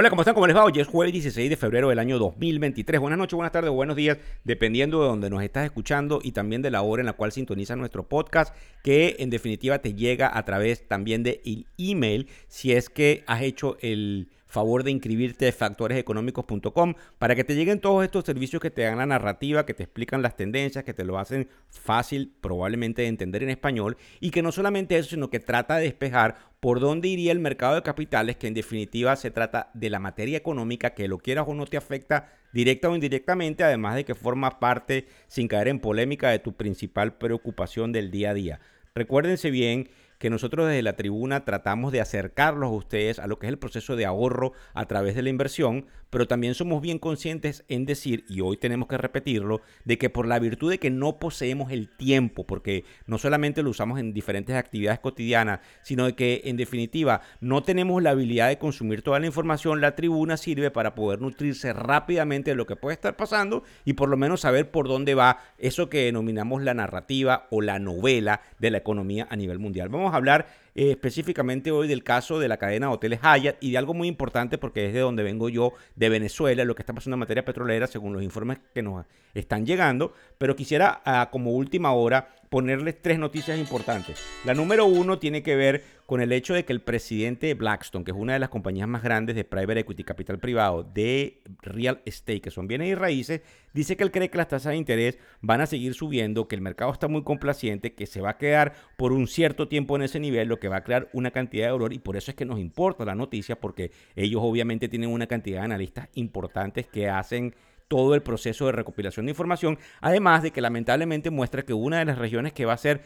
Hola, ¿cómo están? ¿Cómo les va? Hoy es jueves 16 de febrero del año 2023. Buenas noches, buenas tardes, buenos días, dependiendo de donde nos estás escuchando y también de la hora en la cual sintoniza nuestro podcast, que en definitiva te llega a través también de email si es que has hecho el favor de inscribirte a factoreseconómicos.com para que te lleguen todos estos servicios que te dan la narrativa, que te explican las tendencias, que te lo hacen fácil probablemente de entender en español y que no solamente eso, sino que trata de despejar por dónde iría el mercado de capitales, que en definitiva se trata de la materia económica que lo quieras o no te afecta directa o indirectamente, además de que forma parte, sin caer en polémica, de tu principal preocupación del día a día. Recuérdense bien que nosotros desde la tribuna tratamos de acercarlos a ustedes a lo que es el proceso de ahorro a través de la inversión, pero también somos bien conscientes en decir, y hoy tenemos que repetirlo, de que por la virtud de que no poseemos el tiempo, porque no solamente lo usamos en diferentes actividades cotidianas, sino de que en definitiva no tenemos la habilidad de consumir toda la información, la tribuna sirve para poder nutrirse rápidamente de lo que puede estar pasando y por lo menos saber por dónde va eso que denominamos la narrativa o la novela de la economía a nivel mundial. Vamos a hablar eh, específicamente hoy del caso de la cadena de hoteles Hyatt y de algo muy importante porque es de donde vengo yo, de Venezuela, lo que está pasando en materia petrolera según los informes que nos están llegando. Pero quisiera ah, como última hora ponerles tres noticias importantes. La número uno tiene que ver con el hecho de que el presidente de Blackstone, que es una de las compañías más grandes de private equity, capital privado, de real estate, que son bienes y raíces, dice que él cree que las tasas de interés van a seguir subiendo, que el mercado está muy complaciente, que se va a quedar por un cierto tiempo en ese nivel, lo que va a crear una cantidad de dolor y por eso es que nos importa la noticia, porque ellos obviamente tienen una cantidad de analistas importantes que hacen todo el proceso de recopilación de información, además de que lamentablemente muestra que una de las regiones que va a ser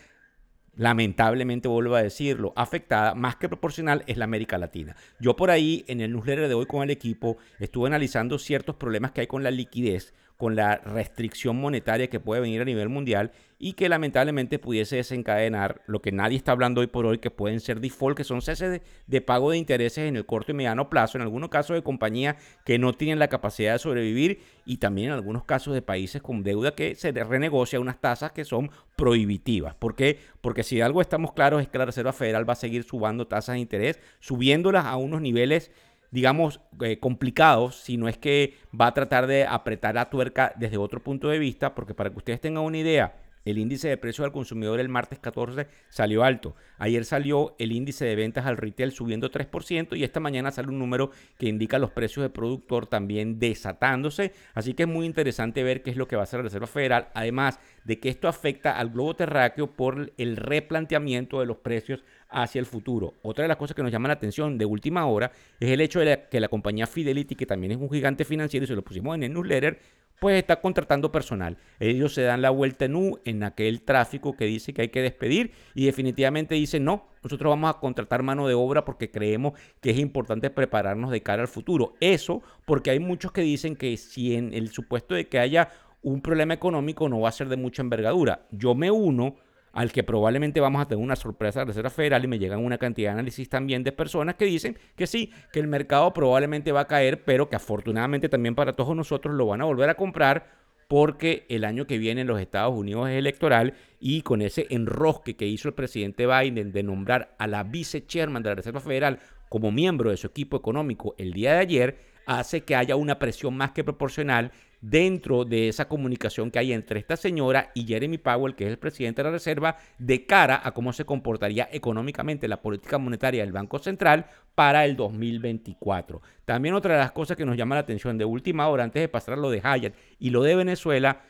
lamentablemente vuelvo a decirlo, afectada más que proporcional es la América Latina. Yo por ahí en el newsletter de hoy con el equipo estuve analizando ciertos problemas que hay con la liquidez con la restricción monetaria que puede venir a nivel mundial y que lamentablemente pudiese desencadenar lo que nadie está hablando hoy por hoy, que pueden ser default, que son ceses de, pago de intereses en el corto y mediano plazo, en algunos casos de compañías que no tienen la capacidad de sobrevivir y también en algunos casos de países con deuda que se renegocia unas tasas que son prohibitivas. ¿Por qué? Porque si algo estamos claros es que la Reserva Federal va a seguir subando tasas de interés, subiéndolas a unos niveles digamos, eh, complicados, si no es que va a tratar de apretar la tuerca desde otro punto de vista, porque para que ustedes tengan una idea, el índice de precios al consumidor el martes 14 salió alto. Ayer salió el índice de ventas al retail subiendo 3% y esta mañana sale un número que indica los precios de productor también desatándose. Así que es muy interesante ver qué es lo que va a hacer la Reserva Federal. Además de que esto afecta al globo terráqueo por el replanteamiento de los precios hacia el futuro. Otra de las cosas que nos llama la atención de última hora es el hecho de que la compañía Fidelity, que también es un gigante financiero y se lo pusimos en el newsletter, pues está contratando personal. Ellos se dan la vuelta en U en aquel tráfico que dice que hay que despedir y definitivamente dicen no, nosotros vamos a contratar mano de obra porque creemos que es importante prepararnos de cara al futuro. Eso porque hay muchos que dicen que si en el supuesto de que haya un problema económico no va a ser de mucha envergadura. Yo me uno al que probablemente vamos a tener una sorpresa de la Reserva Federal y me llegan una cantidad de análisis también de personas que dicen que sí, que el mercado probablemente va a caer, pero que afortunadamente también para todos nosotros lo van a volver a comprar porque el año que viene en los Estados Unidos es electoral y con ese enrosque que hizo el presidente Biden de nombrar a la vice chairman de la Reserva Federal como miembro de su equipo económico el día de ayer, hace que haya una presión más que proporcional dentro de esa comunicación que hay entre esta señora y Jeremy Powell, que es el presidente de la Reserva, de cara a cómo se comportaría económicamente la política monetaria del Banco Central para el 2024. También otra de las cosas que nos llama la atención de última hora, antes de pasar a lo de Hyatt y lo de Venezuela,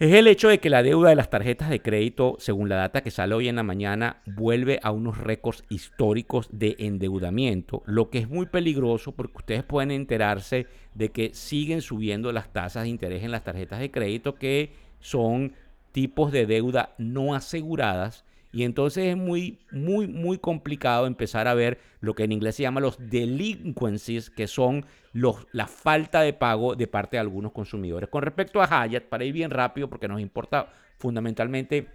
es el hecho de que la deuda de las tarjetas de crédito, según la data que sale hoy en la mañana, vuelve a unos récords históricos de endeudamiento, lo que es muy peligroso porque ustedes pueden enterarse de que siguen subiendo las tasas de interés en las tarjetas de crédito que son tipos de deuda no aseguradas y entonces es muy, muy, muy complicado empezar a ver lo que en inglés se llama los delinquencies, que son los, la falta de pago de parte de algunos consumidores. Con respecto a Hyatt, para ir bien rápido, porque nos importa fundamentalmente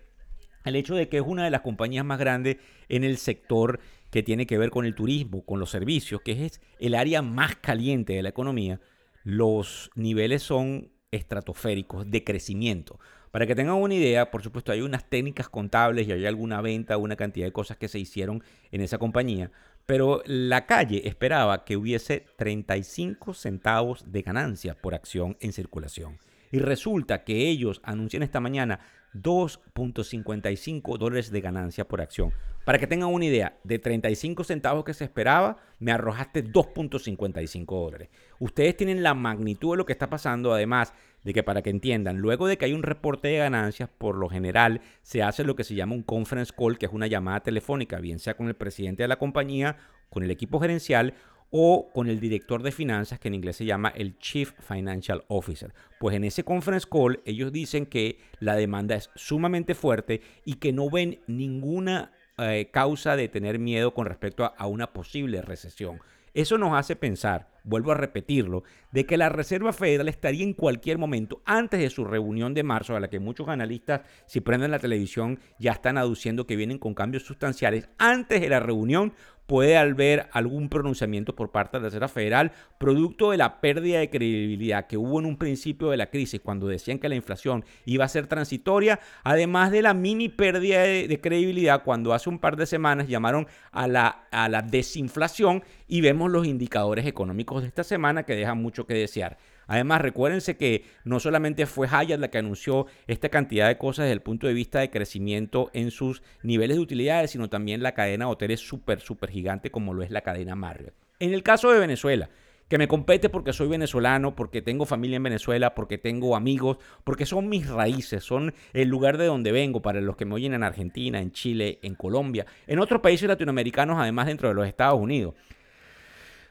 al hecho de que es una de las compañías más grandes en el sector que tiene que ver con el turismo, con los servicios, que es el área más caliente de la economía, los niveles son estratosféricos de crecimiento. Para que tengan una idea, por supuesto, hay unas técnicas contables y hay alguna venta, una cantidad de cosas que se hicieron en esa compañía, pero la calle esperaba que hubiese 35 centavos de ganancia por acción en circulación. Y resulta que ellos anuncian esta mañana 2.55 dólares de ganancia por acción. Para que tengan una idea, de 35 centavos que se esperaba, me arrojaste 2.55 dólares. Ustedes tienen la magnitud de lo que está pasando, además de que para que entiendan, luego de que hay un reporte de ganancias, por lo general se hace lo que se llama un conference call, que es una llamada telefónica, bien sea con el presidente de la compañía, con el equipo gerencial o con el director de finanzas, que en inglés se llama el Chief Financial Officer. Pues en ese conference call ellos dicen que la demanda es sumamente fuerte y que no ven ninguna eh, causa de tener miedo con respecto a, una posible recesión. Eso nos hace pensar, vuelvo a repetirlo, de que la Reserva Federal estaría en cualquier momento, antes de su reunión de marzo, a la que muchos analistas, si prenden la televisión, ya están aduciendo que vienen con cambios sustanciales, antes de la reunión puede haber algún pronunciamiento por parte de la Reserva Federal, producto de la pérdida de credibilidad que hubo en un principio de la crisis, cuando decían que la inflación iba a ser transitoria, además de la mini pérdida de, credibilidad cuando hace un par de semanas llamaron a la, a la desinflación y vemos los indicadores económicos de esta semana que dejan mucho que desear. Además, recuérdense que no solamente fue Hyatt la que anunció esta cantidad de cosas desde el punto de vista de crecimiento en sus niveles de utilidades, sino también la cadena de hoteles súper, súper gigante como lo es la cadena Marriott. En el caso de Venezuela, que me compete porque soy venezolano, porque tengo familia en Venezuela, porque tengo amigos, porque son mis raíces, son el lugar de donde vengo para los que me oyen en Argentina, en Chile, en Colombia, en otros países latinoamericanos, además dentro de los Estados Unidos.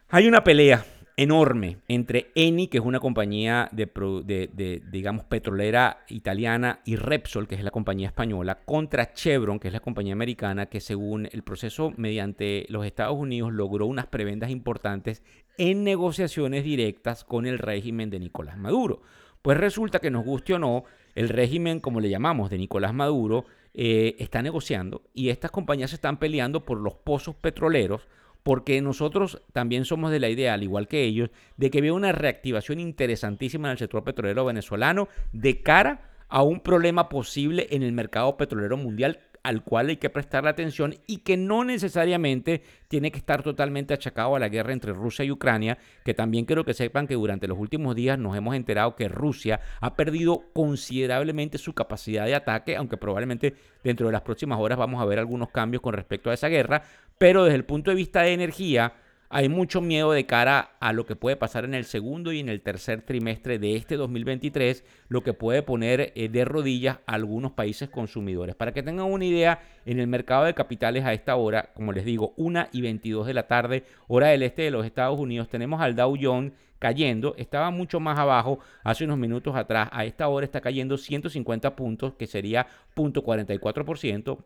Hay una pelea enorme entre Eni, que es una compañía de, digamos, petrolera italiana, y Repsol, que es la compañía española, contra Chevron, que es la compañía americana, que según el proceso mediante los Estados Unidos logró unas prebendas importantes en negociaciones directas con el régimen de Nicolás Maduro. Pues resulta que nos guste o no, el régimen, como le llamamos, de Nicolás Maduro, eh, está negociando y estas compañías están peleando por los pozos petroleros porque nosotros también somos de la idea, al igual que ellos, de que veo una reactivación interesantísima en el sector petrolero venezolano de cara a un problema posible en el mercado petrolero mundial al cual hay que prestar atención y que no necesariamente tiene que estar totalmente achacado a la guerra entre Rusia y Ucrania, que también quiero que sepan que durante los últimos días nos hemos enterado que Rusia ha perdido considerablemente su capacidad de ataque, aunque probablemente dentro de las próximas horas vamos a ver algunos cambios con respecto a esa guerra, pero desde el punto de vista de energía, hay mucho miedo de cara a lo que puede pasar en el segundo y en el tercer trimestre de este 2023, lo que puede poner eh, de rodillas a algunos países consumidores. Para que tengan una idea, en el mercado de capitales a esta hora, como les digo, 1 y 22 de la tarde, hora del este de los Estados Unidos, tenemos al Dow Jones cayendo, estaba mucho más abajo hace unos minutos atrás, a esta hora está cayendo 150 puntos, que sería 0.44%.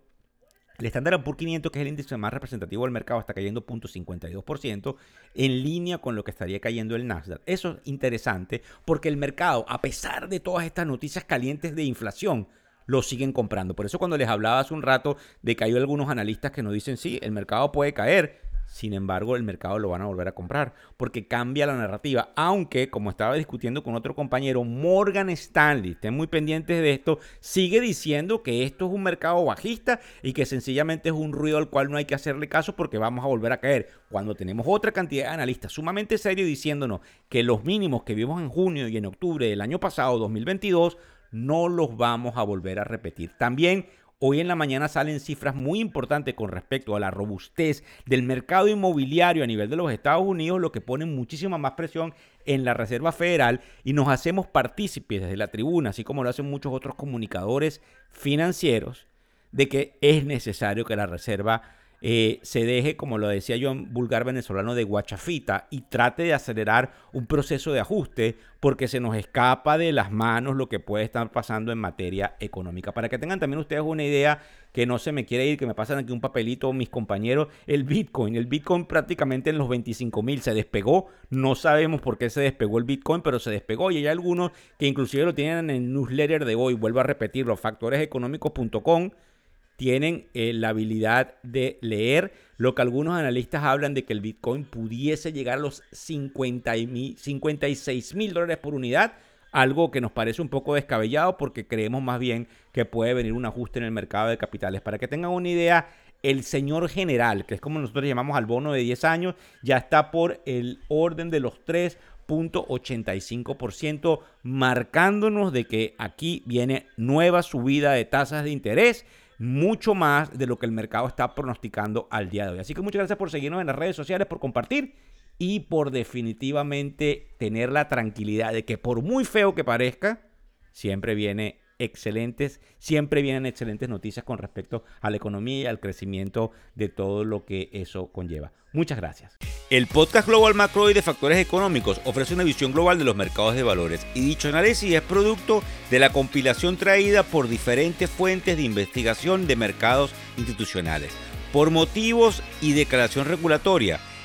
El Standard Poor's 500, que es el índice más representativo del mercado, está cayendo 0.52%, en línea con lo que estaría cayendo el Nasdaq. Eso es interesante porque el mercado, a pesar de todas estas noticias calientes de inflación, lo siguen comprando. Por eso cuando les hablaba hace un rato de que hay algunos analistas que nos dicen, sí, el mercado puede caer, sin embargo, el mercado lo van a volver a comprar porque cambia la narrativa. Aunque, como estaba discutiendo con otro compañero, Morgan Stanley, estén muy pendientes de esto, sigue diciendo que esto es un mercado bajista y que sencillamente es un ruido al cual no hay que hacerle caso porque vamos a volver a caer. Cuando tenemos otra cantidad de analistas sumamente serios diciéndonos que los mínimos que vimos en junio y en octubre del año pasado, 2022, no los vamos a volver a repetir. También Hoy en la mañana salen cifras muy importantes con respecto a la robustez del mercado inmobiliario a nivel de los Estados Unidos, lo que pone muchísima más presión en la Reserva Federal y nos hacemos partícipes desde la tribuna, así como lo hacen muchos otros comunicadores financieros, de que es necesario que la Reserva eh, se deje, como lo decía yo en vulgar venezolano, de guachafita y trate de acelerar un proceso de ajuste porque se nos escapa de las manos lo que puede estar pasando en materia económica. Para que tengan también ustedes una idea que no se me quiere ir, que me pasan aquí un papelito mis compañeros, el Bitcoin, el Bitcoin prácticamente en los 25 mil se despegó, no sabemos por qué se despegó el Bitcoin, pero se despegó. Y hay algunos que inclusive lo tienen en el newsletter de hoy, vuelvo a repetirlo, factoreseconómicos.com tienen eh, la habilidad de leer lo que algunos analistas hablan de que el Bitcoin pudiese llegar a los 50 56 mil dólares por unidad, algo que nos parece un poco descabellado porque creemos más bien que puede venir un ajuste en el mercado de capitales. Para que tengan una idea, el señor general, que es como nosotros llamamos al bono de 10 años, ya está por el orden de los 3.85%, marcándonos de que aquí viene nueva subida de tasas de interés mucho más de lo que el mercado está pronosticando al día de hoy. Así que muchas gracias por seguirnos en las redes sociales, por compartir y por definitivamente tener la tranquilidad de que por muy feo que parezca, siempre viene excelentes, siempre vienen excelentes noticias con respecto a la economía y al crecimiento de todo lo que eso conlleva. Muchas gracias. El podcast Global Macro y de Factores Económicos ofrece una visión global de los mercados de valores y dicho análisis es producto de la compilación traída por diferentes fuentes de investigación de mercados institucionales. Por motivos y declaración regulatoria,